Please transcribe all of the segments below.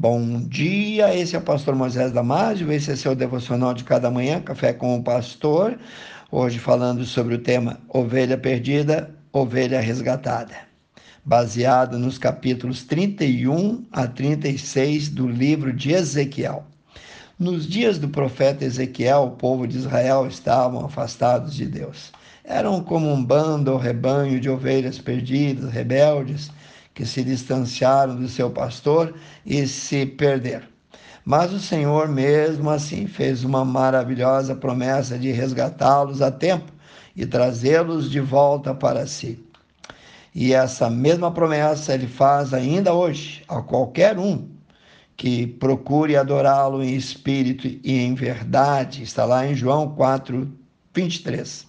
Bom dia, esse é o pastor Moisés Damásio, esse é seu devocional de cada manhã, Café com o Pastor. Hoje falando sobre o tema Ovelha Perdida, Ovelha Resgatada, baseado nos capítulos 31 a 36 do livro de Ezequiel. Nos dias do profeta Ezequiel, o povo de Israel estavam afastados de Deus. Eram como um bando ou rebanho de ovelhas perdidas, rebeldes, que se distanciaram do seu pastor e se perderam. Mas o Senhor, mesmo assim, fez uma maravilhosa promessa de resgatá-los a tempo e trazê-los de volta para si. E essa mesma promessa ele faz ainda hoje a qualquer um que procure adorá-lo em espírito e em verdade. Está lá em João 4, 23.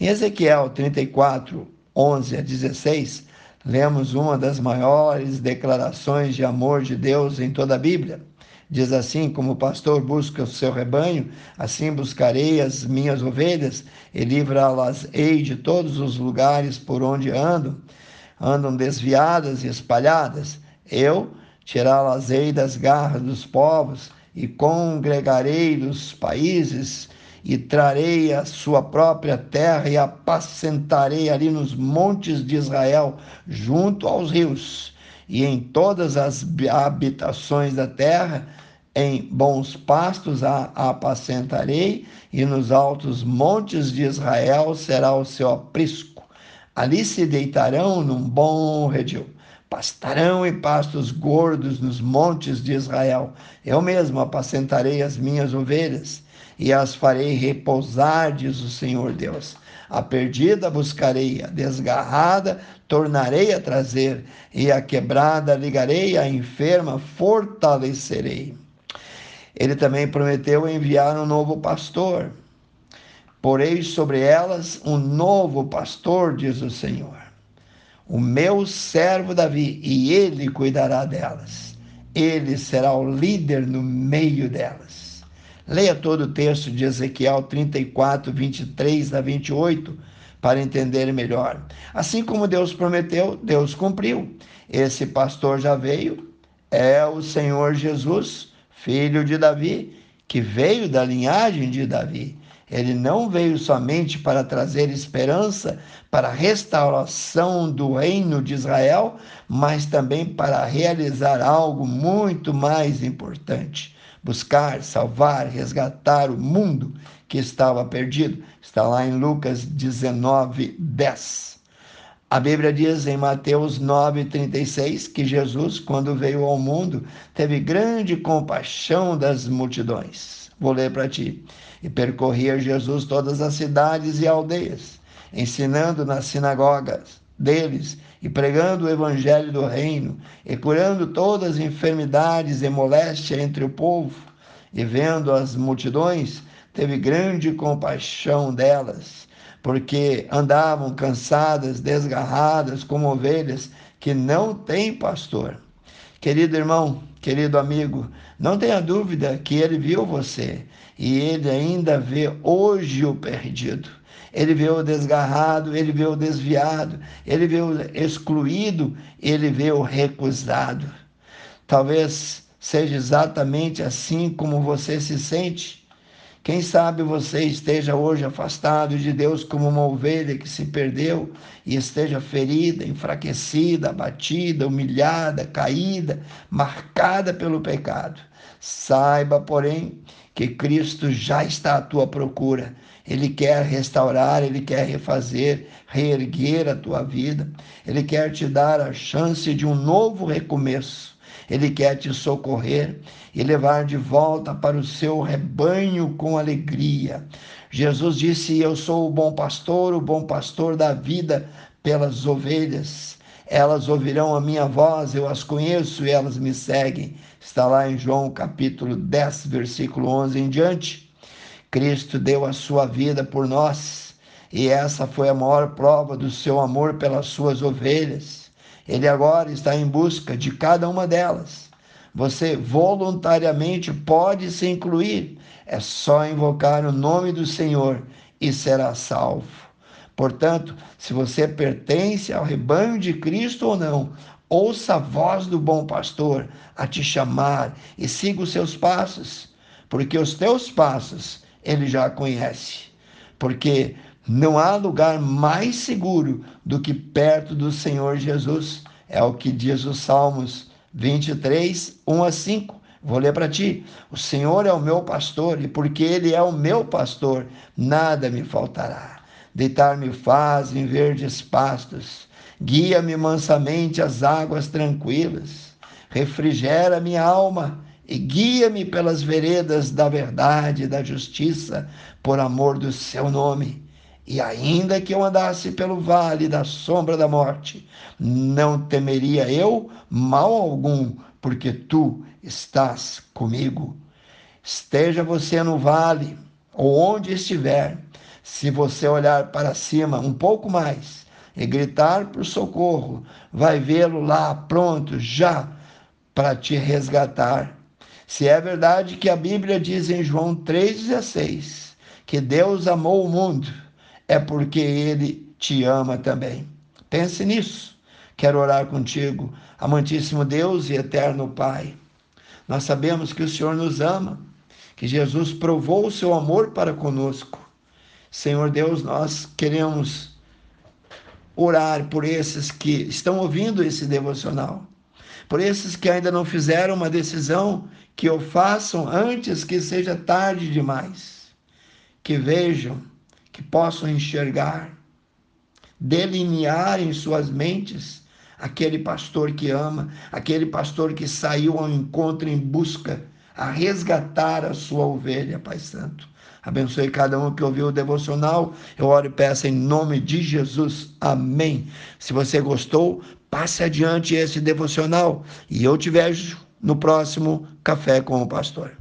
Em Ezequiel 34, 11 a 16, lemos uma das maiores declarações de amor de Deus em toda a Bíblia. Diz assim: Como o pastor busca o seu rebanho, assim buscarei as minhas ovelhas e livrá-las-ei de todos os lugares por onde andam, andam desviadas e espalhadas. Eu tirá-las-ei das garras dos povos e congregarei dos países e trarei a sua própria terra e apacentarei ali nos montes de Israel, junto aos rios, e em todas as habitações da terra, em bons pastos a apacentarei, e nos altos montes de Israel será o seu aprisco. Ali se deitarão num bom redil. Pastarão em pastos gordos nos montes de Israel. Eu mesmo apacentarei as minhas ovelhas e as farei repousar, diz o Senhor Deus. A perdida buscarei, a desgarrada tornarei a trazer, e a quebrada ligarei, a enferma fortalecerei. Ele também prometeu enviar um novo pastor. Porei sobre elas um novo pastor, diz o Senhor. O meu servo Davi, e ele cuidará delas. Ele será o líder no meio delas. Leia todo o texto de Ezequiel 34, 23 a 28 para entender melhor. Assim como Deus prometeu, Deus cumpriu. Esse pastor já veio, é o Senhor Jesus, filho de Davi, que veio da linhagem de Davi. Ele não veio somente para trazer esperança para a restauração do reino de Israel, mas também para realizar algo muito mais importante buscar, salvar, resgatar o mundo que estava perdido. Está lá em Lucas 19, 10. A Bíblia diz em Mateus 9,36 que Jesus, quando veio ao mundo, teve grande compaixão das multidões. Vou ler para ti. E percorria Jesus todas as cidades e aldeias, ensinando nas sinagogas deles e pregando o evangelho do reino e curando todas as enfermidades e moléstia entre o povo. E vendo as multidões, teve grande compaixão delas, porque andavam cansadas, desgarradas, como ovelhas que não têm pastor. Querido irmão, querido amigo, não tenha dúvida que ele viu você e ele ainda vê hoje o perdido. Ele vê o desgarrado, ele vê o desviado, ele vê o excluído, ele vê o recusado. Talvez seja exatamente assim como você se sente. Quem sabe você esteja hoje afastado de Deus como uma ovelha que se perdeu e esteja ferida, enfraquecida, abatida, humilhada, caída, marcada pelo pecado. Saiba, porém, que Cristo já está à tua procura. Ele quer restaurar, ele quer refazer, reerguer a tua vida. Ele quer te dar a chance de um novo recomeço. Ele quer te socorrer e levar de volta para o seu rebanho com alegria. Jesus disse: Eu sou o bom pastor, o bom pastor da vida pelas ovelhas. Elas ouvirão a minha voz, eu as conheço e elas me seguem. Está lá em João capítulo 10, versículo 11 em diante. Cristo deu a sua vida por nós e essa foi a maior prova do seu amor pelas suas ovelhas. Ele agora está em busca de cada uma delas. Você voluntariamente pode se incluir, é só invocar o nome do Senhor e será salvo. Portanto, se você pertence ao rebanho de Cristo ou não, Ouça a voz do bom pastor a te chamar e siga os seus passos, porque os teus passos ele já conhece. Porque não há lugar mais seguro do que perto do Senhor Jesus. É o que diz os Salmos 23, 1 a 5. Vou ler para ti. O Senhor é o meu pastor, e porque Ele é o meu pastor, nada me faltará. Deitar-me faz em verdes pastos Guia-me mansamente às águas tranquilas, refrigera minha alma e guia-me pelas veredas da verdade e da justiça, por amor do seu nome. E ainda que eu andasse pelo vale da sombra da morte, não temeria eu mal algum, porque tu estás comigo. Esteja você no vale, ou onde estiver, se você olhar para cima um pouco mais, e gritar por socorro, vai vê-lo lá pronto já para te resgatar. Se é verdade que a Bíblia diz em João 3,16 que Deus amou o mundo, é porque ele te ama também. Pense nisso. Quero orar contigo, amantíssimo Deus e eterno Pai. Nós sabemos que o Senhor nos ama, que Jesus provou o seu amor para conosco. Senhor Deus, nós queremos orar por esses que estão ouvindo esse devocional, por esses que ainda não fizeram uma decisão, que o façam antes que seja tarde demais, que vejam, que possam enxergar, delinear em suas mentes aquele pastor que ama, aquele pastor que saiu ao encontro em busca a resgatar a sua ovelha, Pai Santo. Abençoe cada um que ouviu o devocional. Eu oro e peço em nome de Jesus. Amém. Se você gostou, passe adiante esse devocional e eu te vejo no próximo Café com o Pastor.